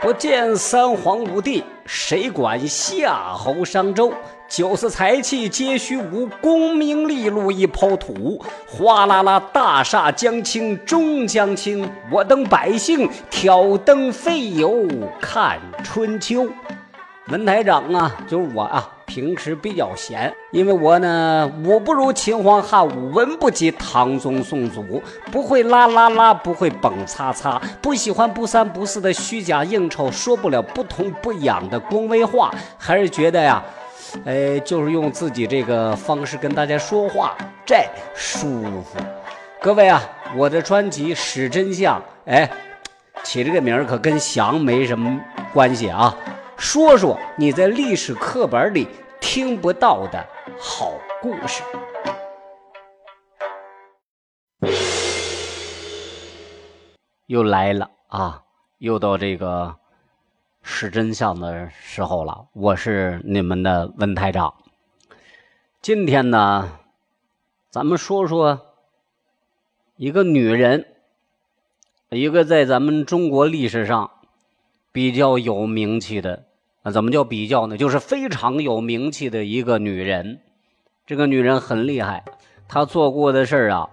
不见三皇五帝，谁管夏侯商周？酒色财气皆虚无，功名利禄一抛土。哗啦啦，大厦将倾终将倾，我等百姓挑灯费油看春秋。文台长啊，就是我啊。平时比较闲，因为我呢武不如秦皇汉武，文不及唐宗宋祖，不会啦啦啦，不会蹦擦擦，不喜欢不三不四的虚假应酬，说不了不痛不痒的恭维话，还是觉得呀，哎，就是用自己这个方式跟大家说话，这舒服。各位啊，我的专辑《史真相》，哎，起这个名儿可跟翔没什么关系啊。说说你在历史课本里听不到的好故事。又来了啊！又到这个是真相的时候了。我是你们的文台长。今天呢，咱们说说一个女人，一个在咱们中国历史上比较有名气的。那怎么叫比较呢？就是非常有名气的一个女人，这个女人很厉害，她做过的事儿啊，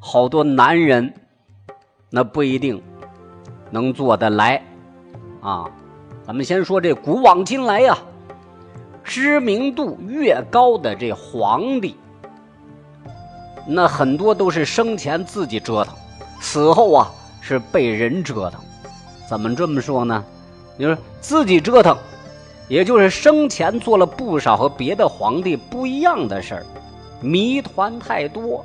好多男人那不一定能做得来啊。咱们先说这古往今来呀，知名度越高的这皇帝，那很多都是生前自己折腾，死后啊是被人折腾。怎么这么说呢？你说自己折腾。也就是生前做了不少和别的皇帝不一样的事儿，谜团太多，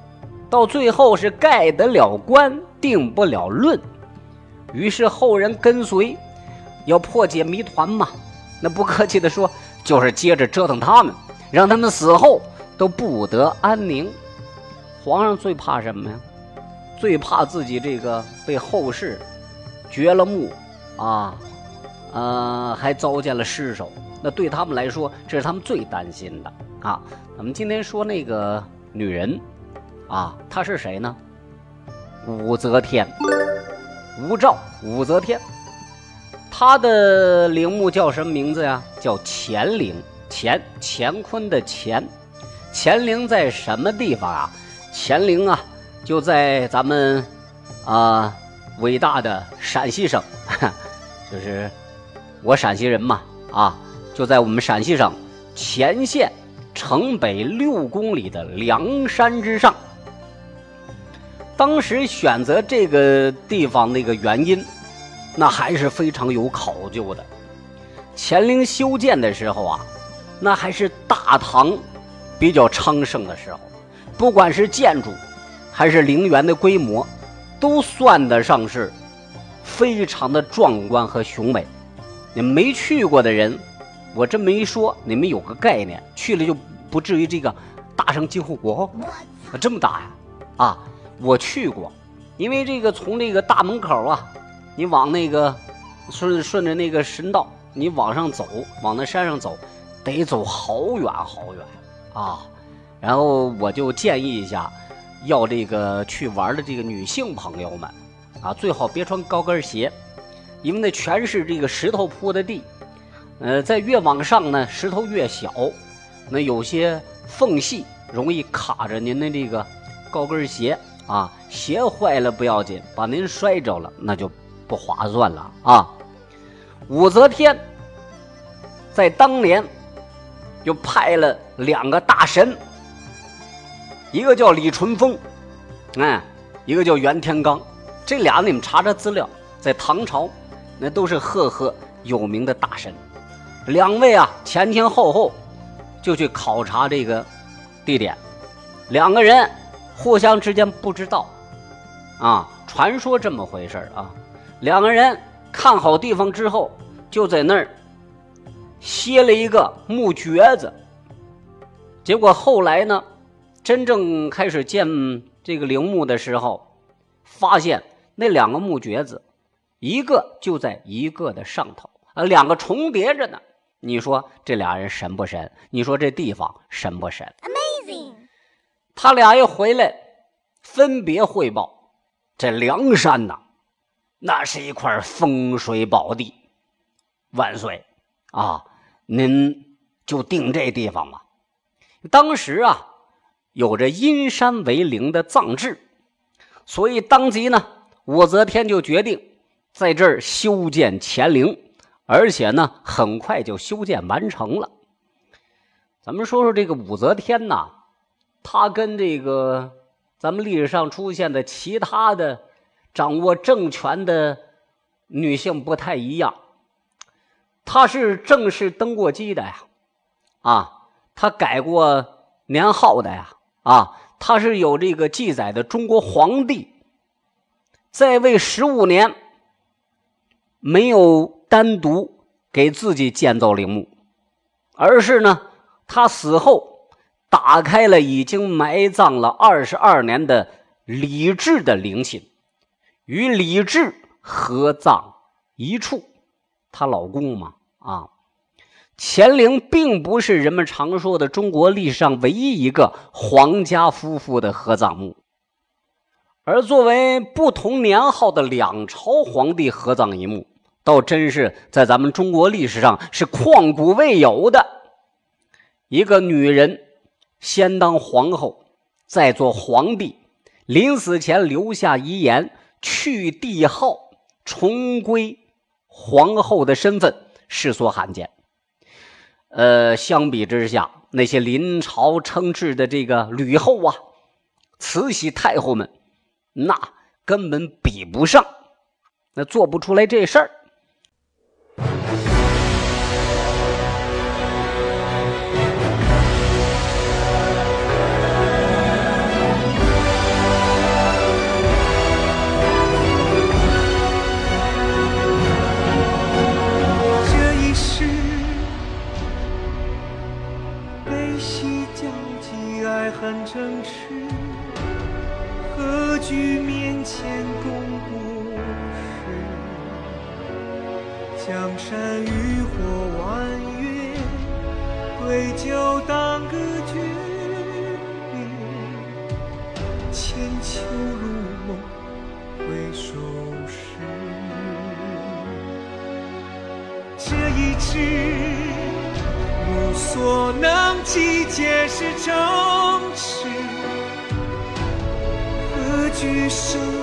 到最后是盖得了棺，定不了论。于是后人跟随，要破解谜团嘛，那不客气的说，就是接着折腾他们，让他们死后都不得安宁。皇上最怕什么呀？最怕自己这个被后世掘了墓啊。呃，还糟践了尸首，那对他们来说，这是他们最担心的啊。我们今天说那个女人，啊，她是谁呢？武则天，吴兆，武则天，她的陵墓叫什么名字呀？叫乾陵，乾，乾坤的乾，乾陵在什么地方啊？乾陵啊，就在咱们啊伟大的陕西省，就是。我陕西人嘛，啊，就在我们陕西省乾县城北六公里的梁山之上。当时选择这个地方那个原因，那还是非常有考究的。乾陵修建的时候啊，那还是大唐比较昌盛的时候，不管是建筑还是陵园的规模，都算得上是非常的壮观和雄伟。你没去过的人，我这么一说，你们有个概念，去了就不至于这个大声惊呼：“我这么大呀！”啊，我去过，因为这个从这个大门口啊，你往那个顺顺着那个神道，你往上走，往那山上走，得走好远好远啊。然后我就建议一下，要这个去玩的这个女性朋友们啊，最好别穿高跟鞋。因为那全是这个石头铺的地，呃，在越往上呢，石头越小，那有些缝隙容易卡着您的这个高跟鞋啊，鞋坏了不要紧，把您摔着了那就不划算了啊。武则天在当年就派了两个大神，一个叫李淳风，哎，一个叫袁天罡，这俩你们查查资料，在唐朝。那都是赫赫有名的大神，两位啊前前后后就去考察这个地点，两个人互相之间不知道啊，传说这么回事啊。两个人看好地方之后，就在那儿歇了一个木橛子。结果后来呢，真正开始建这个陵墓的时候，发现那两个木橛子。一个就在一个的上头，啊，两个重叠着呢。你说这俩人神不神？你说这地方神不神？Amazing！他俩一回来，分别汇报，这梁山呐，那是一块风水宝地万岁啊！您就定这地方吧。当时啊，有着阴山为陵的葬制，所以当即呢，武则天就决定在这儿修建乾陵，而且呢，很快就修建完成了。咱们说说这个武则天呐，她跟这个咱们历史上出现的其他的掌握政权的女性不太一样。她是正式登过基的呀，啊，她改过年号的呀，啊，她是有这个记载的。中国皇帝在位十五年，没有单独给自己建造陵墓，而是呢，他死后打开了已经埋葬了二十二年的李治的陵寝，与李治合葬一处。她老公嘛，啊，乾陵并不是人们常说的中国历史上唯一一个皇家夫妇的合葬墓，而作为不同年号的两朝皇帝合葬一墓，倒真是在咱们中国历史上是旷古未有的。一个女人先当皇后，再做皇帝，临死前留下遗言，去帝号，重归。皇后的身份世所罕见，呃，相比之下，那些临朝称制的这个吕后啊、慈禧太后们，那根本比不上，那做不出来这事儿。城池，何惧面前功过事？江山渔火，弯月，对酒当歌，诀别。千秋如梦，回首时，这一句。所能及，皆是真实。何惧生？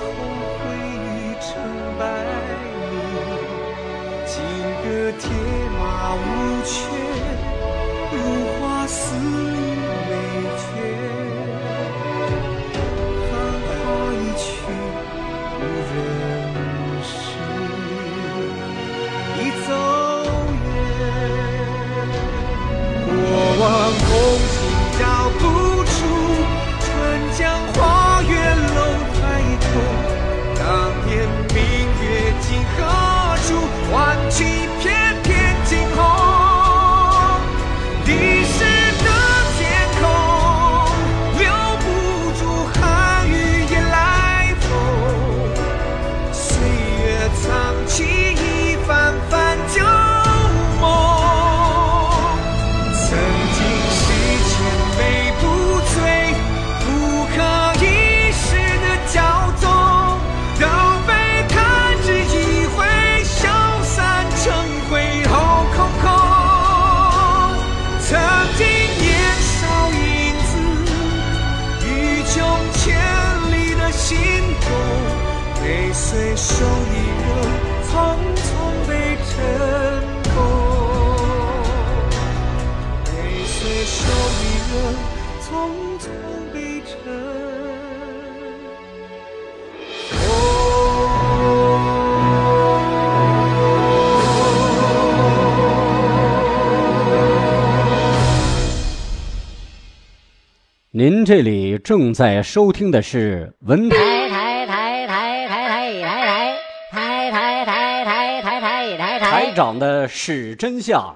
您这里正在收听的是文台台台台台台台台台台台台台台台长的是真相，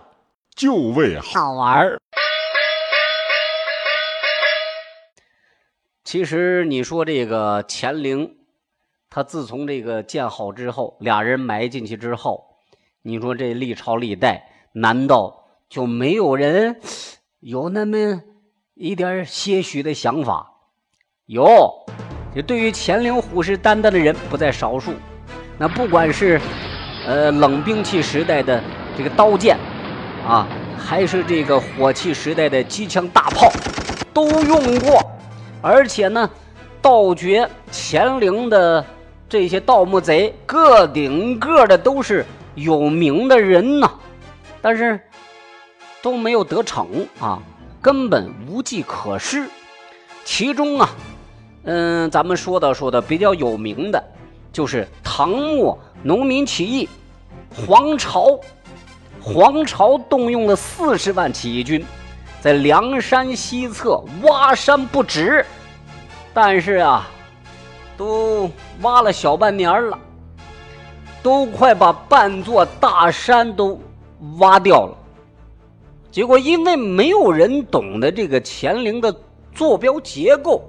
就为好玩儿。其实你说这个乾陵，他自从这个建好之后，俩人埋进去之后，你说这历朝历代，难道就没有人有那么？一点些许的想法，有，这对于乾陵虎视眈眈的人不在少数。那不管是，呃，冷兵器时代的这个刀剑，啊，还是这个火器时代的机枪大炮，都用过。而且呢，盗掘乾陵的这些盗墓贼，个顶个的都是有名的人呐，但是都没有得逞啊，根本无计可施。其中啊，嗯，咱们说的说的比较有名的，就是唐末农民起义，黄巢，黄巢动用了四十万起义军，在梁山西侧挖山不止，但是啊，都挖了小半年了，都快把半座大山都挖掉了。结果因为没有人懂得这个乾陵的。坐标结构，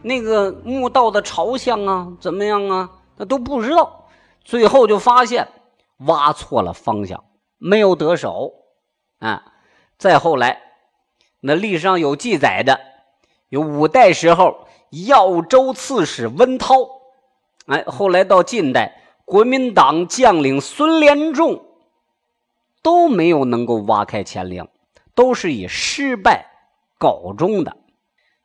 那个墓道的朝向啊，怎么样啊？他都不知道，最后就发现挖错了方向，没有得手。啊，再后来，那历史上有记载的，有五代时候耀州刺史温韬，哎，后来到近代，国民党将领孙连仲，都没有能够挖开乾陵，都是以失败告终的。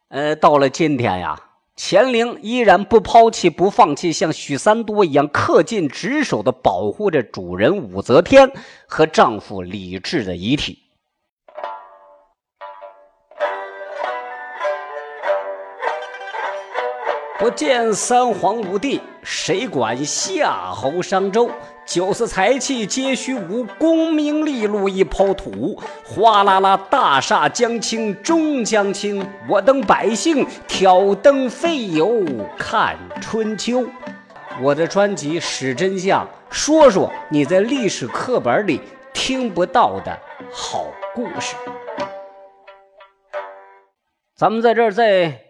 呃，到了今天呀，乾陵依然不抛弃、不放弃，像许三多一样恪尽职守的保护着主人武则天和丈夫李治的遗体。不见三皇五帝，谁管夏侯商周？酒色财气皆虚无，功名利禄一抛土。哗啦啦，大厦将倾终将倾，我等百姓挑灯费油看春秋。我的专辑《史真相》，说说你在历史课本里听不到的好故事。咱们在这儿再。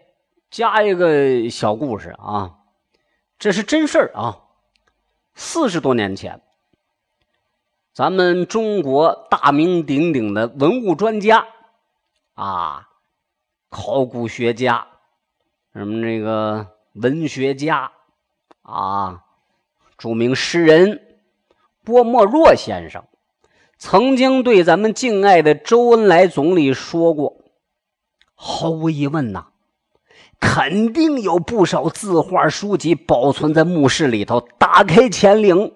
加一个小故事啊，这是真事儿啊。四十多年前，咱们中国大名鼎鼎的文物专家啊，考古学家，什么这个文学家啊，著名诗人郭沫若先生，曾经对咱们敬爱的周恩来总理说过：“毫无疑问呐。”肯定有不少字画书籍保存在墓室里头。打开乾陵，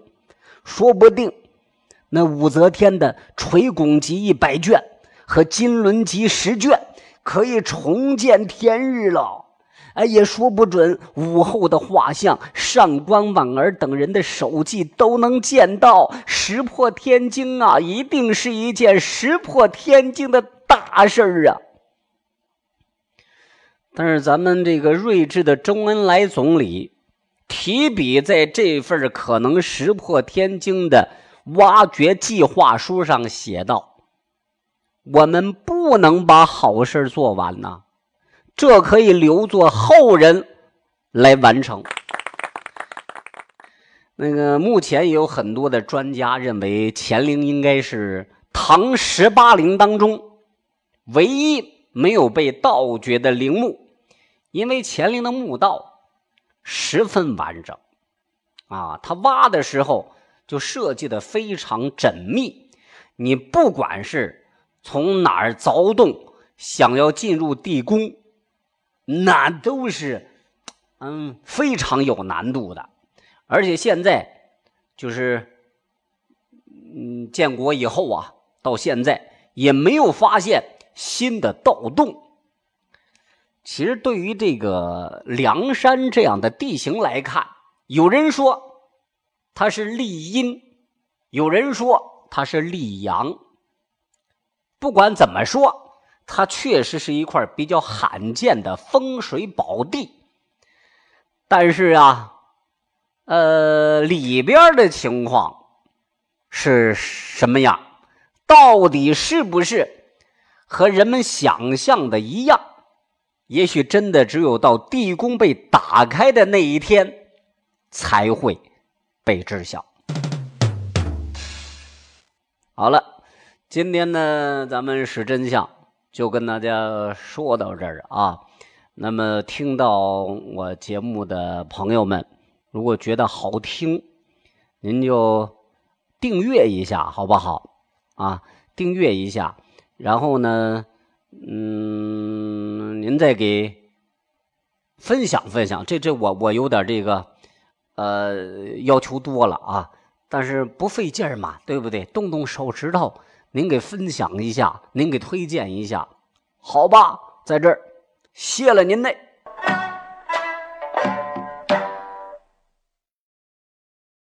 说不定那武则天的《垂拱集》一百卷和《金轮集》十卷可以重见天日了。哎，也说不准武后的画像、上官婉儿等人的手迹都能见到。石破天惊啊，一定是一件石破天惊的大事儿啊！但是咱们这个睿智的周恩来总理提笔在这份可能石破天惊的挖掘计划书上写道：“我们不能把好事做完呐，这可以留作后人来完成。”那个目前也有很多的专家认为，乾陵应该是唐十八陵当中唯一。没有被盗掘的陵墓，因为乾陵的墓道十分完整，啊，他挖的时候就设计的非常缜密。你不管是从哪儿凿洞，想要进入地宫，那都是嗯非常有难度的。而且现在就是嗯建国以后啊，到现在也没有发现。新的盗洞，其实对于这个梁山这样的地形来看，有人说它是利阴，有人说它是利阳。不管怎么说，它确实是一块比较罕见的风水宝地。但是啊，呃，里边的情况是什么样？到底是不是？和人们想象的一样，也许真的只有到地宫被打开的那一天，才会被知晓。好了，今天呢，咱们是真相，就跟大家说到这儿啊。那么，听到我节目的朋友们，如果觉得好听，您就订阅一下，好不好？啊，订阅一下，然后呢，嗯，您再给分享分享。这这我我有点这个，呃，要求多了啊，但是不费劲嘛，对不对？动动手指头，您给分享一下，您给推荐一下，好吧？在这儿谢了您嘞。